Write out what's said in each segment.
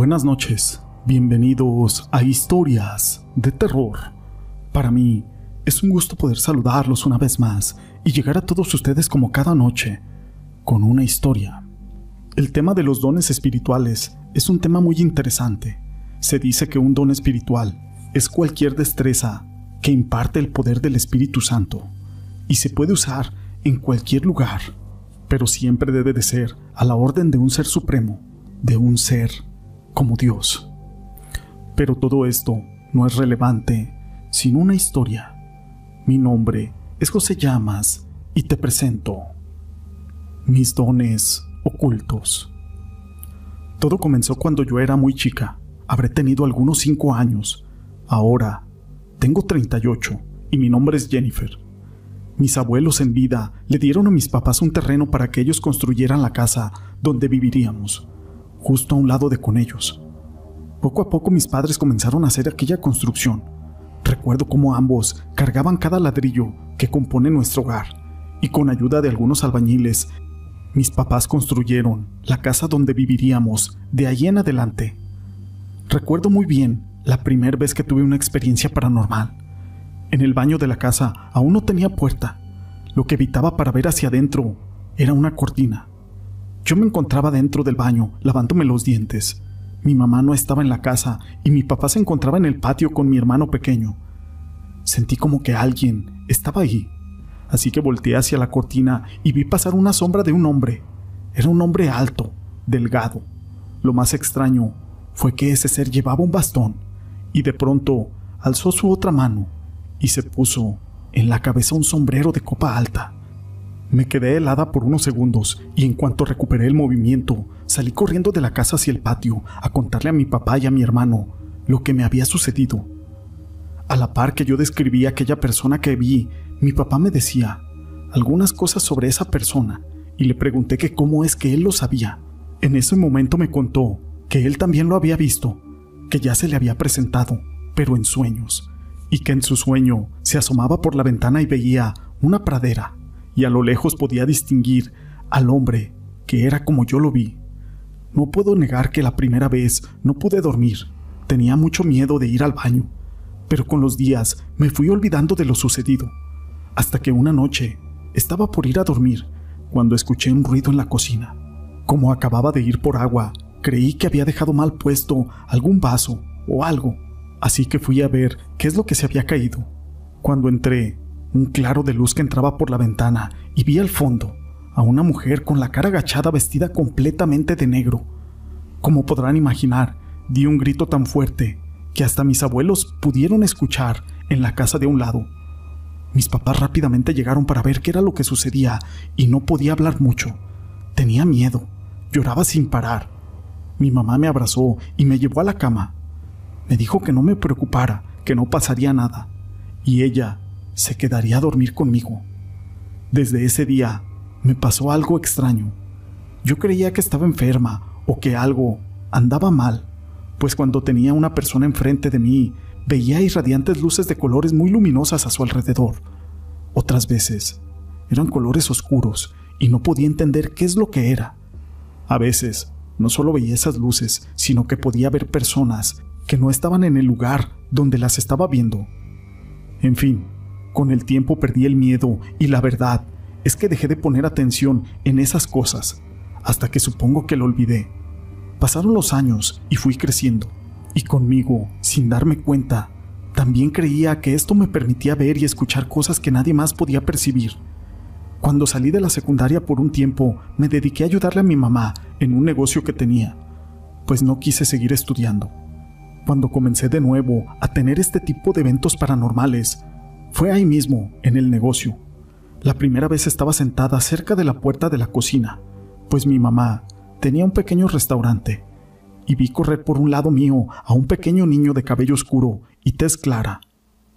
Buenas noches, bienvenidos a Historias de Terror. Para mí es un gusto poder saludarlos una vez más y llegar a todos ustedes como cada noche con una historia. El tema de los dones espirituales es un tema muy interesante. Se dice que un don espiritual es cualquier destreza que imparte el poder del Espíritu Santo y se puede usar en cualquier lugar, pero siempre debe de ser a la orden de un ser supremo, de un ser como Dios. Pero todo esto no es relevante sin una historia. Mi nombre es José Llamas y te presento mis dones ocultos. Todo comenzó cuando yo era muy chica. Habré tenido algunos cinco años. Ahora tengo 38 y mi nombre es Jennifer. Mis abuelos en vida le dieron a mis papás un terreno para que ellos construyeran la casa donde viviríamos justo a un lado de con ellos. Poco a poco mis padres comenzaron a hacer aquella construcción. Recuerdo cómo ambos cargaban cada ladrillo que compone nuestro hogar y con ayuda de algunos albañiles, mis papás construyeron la casa donde viviríamos de allí en adelante. Recuerdo muy bien la primera vez que tuve una experiencia paranormal. En el baño de la casa aún no tenía puerta. Lo que evitaba para ver hacia adentro era una cortina. Yo me encontraba dentro del baño, lavándome los dientes. Mi mamá no estaba en la casa y mi papá se encontraba en el patio con mi hermano pequeño. Sentí como que alguien estaba ahí, así que volteé hacia la cortina y vi pasar una sombra de un hombre. Era un hombre alto, delgado. Lo más extraño fue que ese ser llevaba un bastón y de pronto alzó su otra mano y se puso en la cabeza un sombrero de copa alta. Me quedé helada por unos segundos y en cuanto recuperé el movimiento, salí corriendo de la casa hacia el patio a contarle a mi papá y a mi hermano lo que me había sucedido. A la par que yo describía a aquella persona que vi, mi papá me decía algunas cosas sobre esa persona y le pregunté que cómo es que él lo sabía. En ese momento me contó que él también lo había visto, que ya se le había presentado, pero en sueños, y que en su sueño se asomaba por la ventana y veía una pradera y a lo lejos podía distinguir al hombre que era como yo lo vi. No puedo negar que la primera vez no pude dormir. Tenía mucho miedo de ir al baño, pero con los días me fui olvidando de lo sucedido, hasta que una noche estaba por ir a dormir cuando escuché un ruido en la cocina. Como acababa de ir por agua, creí que había dejado mal puesto algún vaso o algo, así que fui a ver qué es lo que se había caído. Cuando entré, un claro de luz que entraba por la ventana y vi al fondo a una mujer con la cara agachada vestida completamente de negro. Como podrán imaginar, di un grito tan fuerte que hasta mis abuelos pudieron escuchar en la casa de un lado. Mis papás rápidamente llegaron para ver qué era lo que sucedía y no podía hablar mucho. Tenía miedo, lloraba sin parar. Mi mamá me abrazó y me llevó a la cama. Me dijo que no me preocupara, que no pasaría nada. Y ella se quedaría a dormir conmigo. Desde ese día me pasó algo extraño. Yo creía que estaba enferma o que algo andaba mal, pues cuando tenía una persona enfrente de mí veía irradiantes luces de colores muy luminosas a su alrededor. Otras veces eran colores oscuros y no podía entender qué es lo que era. A veces no solo veía esas luces, sino que podía ver personas que no estaban en el lugar donde las estaba viendo. En fin, con el tiempo perdí el miedo y la verdad es que dejé de poner atención en esas cosas, hasta que supongo que lo olvidé. Pasaron los años y fui creciendo, y conmigo, sin darme cuenta, también creía que esto me permitía ver y escuchar cosas que nadie más podía percibir. Cuando salí de la secundaria por un tiempo, me dediqué a ayudarle a mi mamá en un negocio que tenía, pues no quise seguir estudiando. Cuando comencé de nuevo a tener este tipo de eventos paranormales, fue ahí mismo, en el negocio. La primera vez estaba sentada cerca de la puerta de la cocina, pues mi mamá tenía un pequeño restaurante, y vi correr por un lado mío a un pequeño niño de cabello oscuro y tez clara.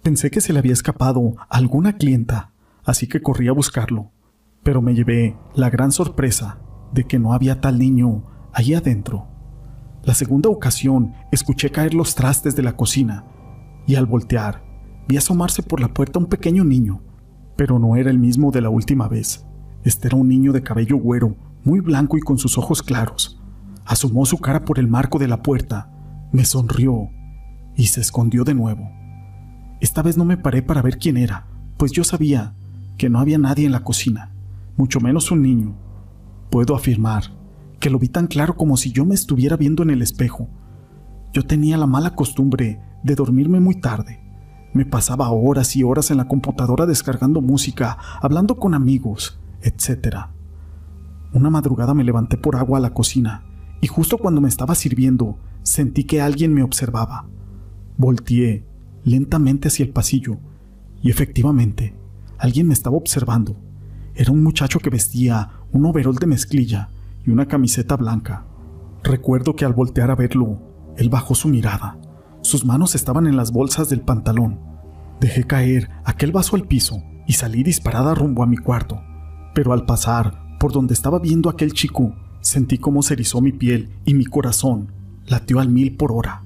Pensé que se le había escapado alguna clienta, así que corrí a buscarlo, pero me llevé la gran sorpresa de que no había tal niño allí adentro. La segunda ocasión escuché caer los trastes de la cocina, y al voltear vi asomarse por la puerta un pequeño niño, pero no era el mismo de la última vez. Este era un niño de cabello güero, muy blanco y con sus ojos claros. asomó su cara por el marco de la puerta, me sonrió y se escondió de nuevo. Esta vez no me paré para ver quién era, pues yo sabía que no había nadie en la cocina, mucho menos un niño. Puedo afirmar que lo vi tan claro como si yo me estuviera viendo en el espejo. Yo tenía la mala costumbre de dormirme muy tarde. Me pasaba horas y horas en la computadora descargando música, hablando con amigos, etc. Una madrugada me levanté por agua a la cocina y justo cuando me estaba sirviendo sentí que alguien me observaba. Volteé lentamente hacia el pasillo y efectivamente alguien me estaba observando. Era un muchacho que vestía un overol de mezclilla y una camiseta blanca. Recuerdo que al voltear a verlo, él bajó su mirada. Sus manos estaban en las bolsas del pantalón. Dejé caer aquel vaso al piso y salí disparada rumbo a mi cuarto. Pero al pasar por donde estaba viendo aquel chico, sentí cómo se erizó mi piel y mi corazón latió al mil por hora.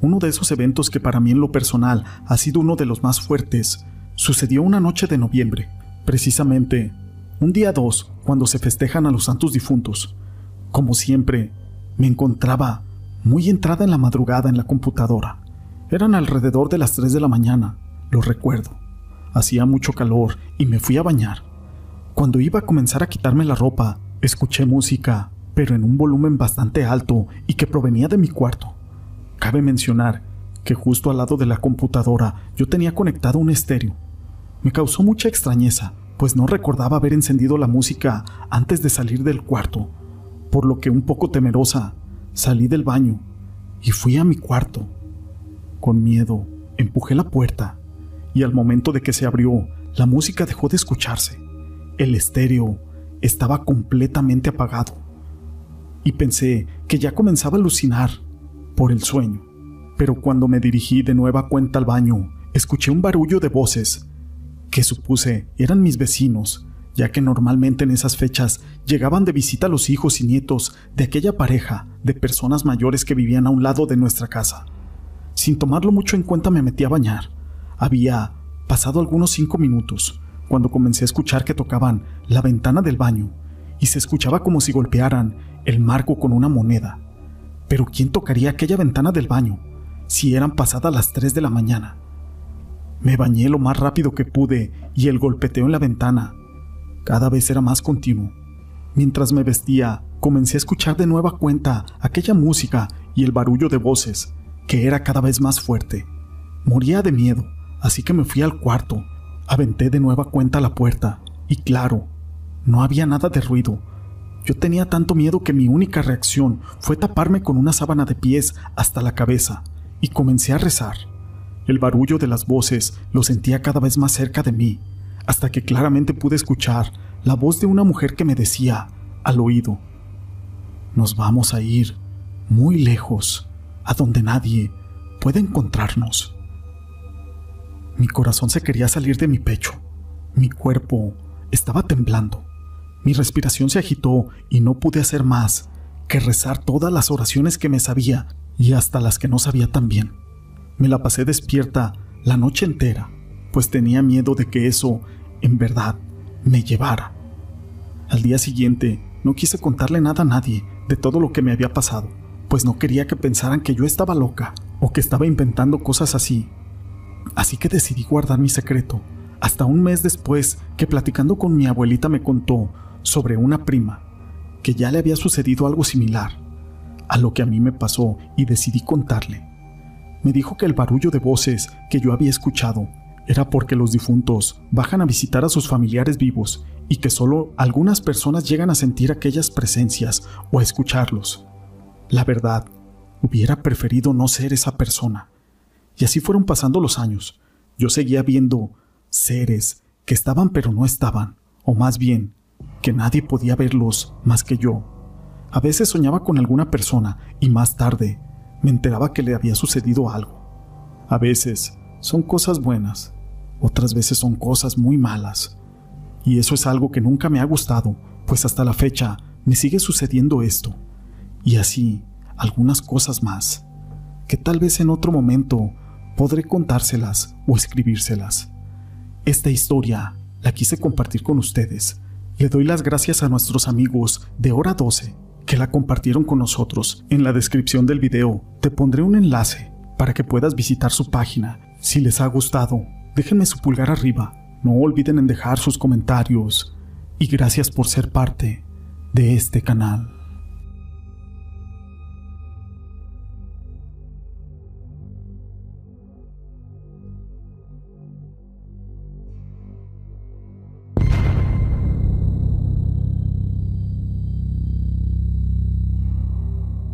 Uno de esos eventos que para mí en lo personal ha sido uno de los más fuertes, sucedió una noche de noviembre, precisamente un día 2, cuando se festejan a los santos difuntos. Como siempre, me encontraba muy entrada en la madrugada en la computadora. Eran alrededor de las 3 de la mañana, lo recuerdo. Hacía mucho calor y me fui a bañar. Cuando iba a comenzar a quitarme la ropa, escuché música, pero en un volumen bastante alto y que provenía de mi cuarto. Cabe mencionar que justo al lado de la computadora yo tenía conectado un estéreo. Me causó mucha extrañeza, pues no recordaba haber encendido la música antes de salir del cuarto, por lo que un poco temerosa salí del baño y fui a mi cuarto. Con miedo, empujé la puerta y al momento de que se abrió, la música dejó de escucharse. El estéreo estaba completamente apagado y pensé que ya comenzaba a alucinar por el sueño. Pero cuando me dirigí de nueva cuenta al baño, escuché un barullo de voces que supuse eran mis vecinos, ya que normalmente en esas fechas llegaban de visita los hijos y nietos de aquella pareja de personas mayores que vivían a un lado de nuestra casa. Sin tomarlo mucho en cuenta me metí a bañar. Había pasado algunos cinco minutos cuando comencé a escuchar que tocaban la ventana del baño y se escuchaba como si golpearan el marco con una moneda. Pero ¿quién tocaría aquella ventana del baño si eran pasadas las tres de la mañana? Me bañé lo más rápido que pude y el golpeteo en la ventana cada vez era más continuo. Mientras me vestía, comencé a escuchar de nueva cuenta aquella música y el barullo de voces, que era cada vez más fuerte. Moría de miedo, así que me fui al cuarto, aventé de nueva cuenta la puerta, y claro, no había nada de ruido. Yo tenía tanto miedo que mi única reacción fue taparme con una sábana de pies hasta la cabeza, y comencé a rezar. El barullo de las voces lo sentía cada vez más cerca de mí, hasta que claramente pude escuchar la voz de una mujer que me decía al oído, Nos vamos a ir muy lejos, a donde nadie puede encontrarnos. Mi corazón se quería salir de mi pecho, mi cuerpo estaba temblando, mi respiración se agitó y no pude hacer más que rezar todas las oraciones que me sabía y hasta las que no sabía también. Me la pasé despierta la noche entera, pues tenía miedo de que eso, en verdad, me llevara. Al día siguiente, no quise contarle nada a nadie de todo lo que me había pasado, pues no quería que pensaran que yo estaba loca o que estaba inventando cosas así. Así que decidí guardar mi secreto, hasta un mes después que platicando con mi abuelita me contó sobre una prima, que ya le había sucedido algo similar a lo que a mí me pasó y decidí contarle me dijo que el barullo de voces que yo había escuchado era porque los difuntos bajan a visitar a sus familiares vivos y que solo algunas personas llegan a sentir aquellas presencias o a escucharlos. La verdad, hubiera preferido no ser esa persona. Y así fueron pasando los años. Yo seguía viendo seres que estaban pero no estaban, o más bien, que nadie podía verlos más que yo. A veces soñaba con alguna persona y más tarde me enteraba que le había sucedido algo. A veces son cosas buenas, otras veces son cosas muy malas. Y eso es algo que nunca me ha gustado, pues hasta la fecha me sigue sucediendo esto. Y así, algunas cosas más, que tal vez en otro momento podré contárselas o escribírselas. Esta historia la quise compartir con ustedes. Le doy las gracias a nuestros amigos de Hora 12 que la compartieron con nosotros. En la descripción del video te pondré un enlace para que puedas visitar su página. Si les ha gustado, déjenme su pulgar arriba. No olviden en dejar sus comentarios. Y gracias por ser parte de este canal.